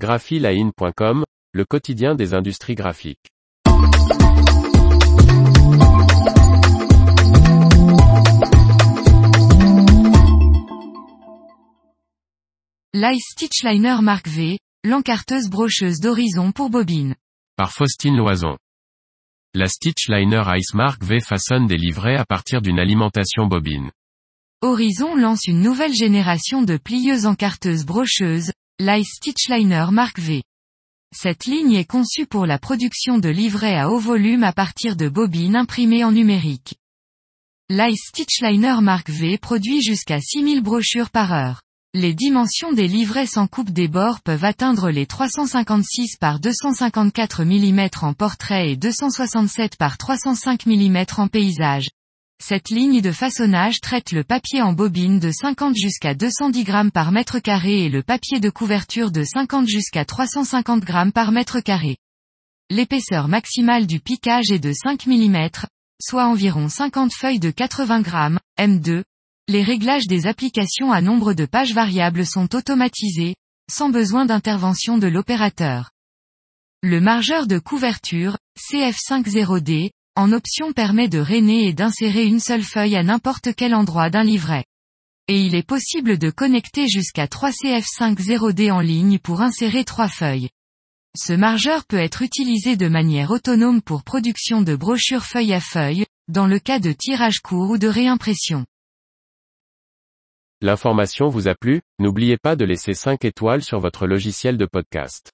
graphiline.com, le quotidien des industries graphiques. L'Ice Stitchliner Mark V, l'encarteuse brocheuse d'horizon pour bobine. Par Faustine Loison. La Stitchliner Ice Mark V façonne des livrets à partir d'une alimentation bobine. Horizon lance une nouvelle génération de plieuses encarteuses brocheuses, l'Ice Stitchliner Mark V. Cette ligne est conçue pour la production de livrets à haut volume à partir de bobines imprimées en numérique. L'Ice Stitchliner Mark V produit jusqu'à 6000 brochures par heure. Les dimensions des livrets sans coupe des bords peuvent atteindre les 356 par 254 mm en portrait et 267 par 305 mm en paysage. Cette ligne de façonnage traite le papier en bobine de 50 jusqu'à 210 grammes par mètre carré et le papier de couverture de 50 jusqu'à 350 grammes par mètre carré. L'épaisseur maximale du piquage est de 5 mm, soit environ 50 feuilles de 80 grammes, M2, les réglages des applications à nombre de pages variables sont automatisés, sans besoin d'intervention de l'opérateur. Le margeur de couverture, CF50D, en option permet de rainer et d'insérer une seule feuille à n'importe quel endroit d'un livret. Et il est possible de connecter jusqu'à 3 CF50D en ligne pour insérer trois feuilles. Ce margeur peut être utilisé de manière autonome pour production de brochures feuille à feuille, dans le cas de tirage court ou de réimpression. L'information vous a plu, n'oubliez pas de laisser 5 étoiles sur votre logiciel de podcast.